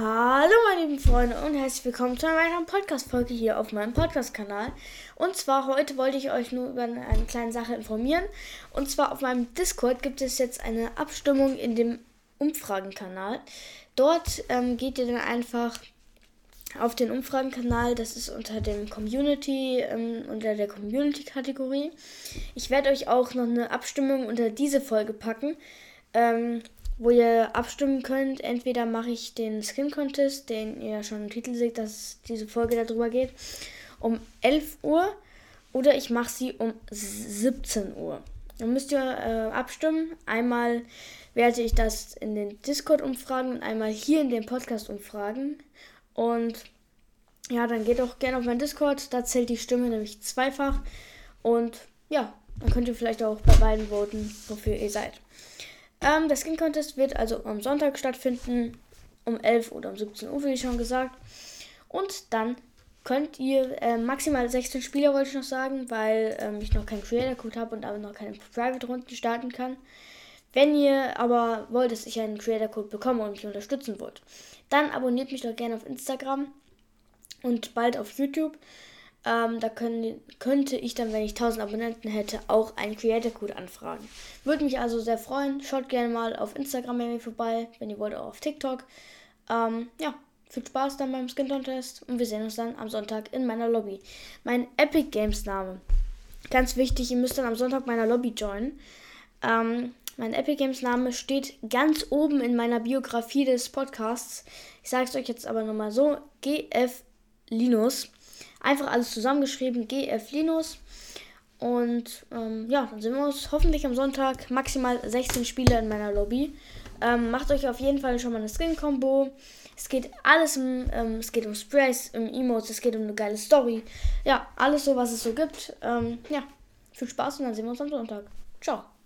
Hallo meine lieben Freunde und herzlich willkommen zu einer weiteren Podcast-Folge hier auf meinem Podcast-Kanal. Und zwar heute wollte ich euch nur über eine kleine Sache informieren. Und zwar auf meinem Discord gibt es jetzt eine Abstimmung in dem Umfragenkanal. Dort ähm, geht ihr dann einfach auf den Umfragenkanal, das ist unter dem Community, ähm, unter der Community-Kategorie. Ich werde euch auch noch eine Abstimmung unter diese Folge packen. Ähm, wo ihr abstimmen könnt. Entweder mache ich den Skin Contest, den ihr schon im Titel seht, dass diese Folge darüber geht, um 11 Uhr oder ich mache sie um 17 Uhr. Dann müsst ihr äh, abstimmen. Einmal werde ich das in den Discord-Umfragen und einmal hier in den Podcast-Umfragen. Und ja, dann geht auch gerne auf meinen Discord. Da zählt die Stimme nämlich zweifach. Und ja, dann könnt ihr vielleicht auch bei beiden voten, wofür ihr seid. Ähm, der Skin Contest wird also am Sonntag stattfinden, um 11 oder um 17 Uhr, wie schon gesagt. Und dann könnt ihr äh, maximal 16 Spieler, wollte ich noch sagen, weil ähm, ich noch keinen Creator Code habe und aber noch keine Private Runden starten kann. Wenn ihr aber wollt, dass ich einen Creator Code bekomme und mich unterstützen wollt, dann abonniert mich doch gerne auf Instagram und bald auf YouTube. Ähm, da können, könnte ich dann, wenn ich 1000 Abonnenten hätte, auch einen Creator Code anfragen. Würde mich also sehr freuen. Schaut gerne mal auf Instagram bei mir vorbei, wenn ihr wollt, auch auf TikTok. Ähm, ja, viel Spaß dann beim Skin Contest und wir sehen uns dann am Sonntag in meiner Lobby. Mein Epic Games Name. Ganz wichtig, ihr müsst dann am Sonntag meiner Lobby joinen. Ähm, mein Epic Games Name steht ganz oben in meiner Biografie des Podcasts. Ich sage es euch jetzt aber nochmal so: GF Linus. Einfach alles zusammengeschrieben, GF Linus. Und ähm, ja, dann sehen wir uns hoffentlich am Sonntag. Maximal 16 Spieler in meiner Lobby. Ähm, macht euch auf jeden Fall schon mal eine Skin-Combo. Es geht alles um, ähm, es geht um Sprays, um Emotes, es geht um eine geile Story. Ja, alles so, was es so gibt. Ähm, ja, viel Spaß und dann sehen wir uns am Sonntag. Ciao.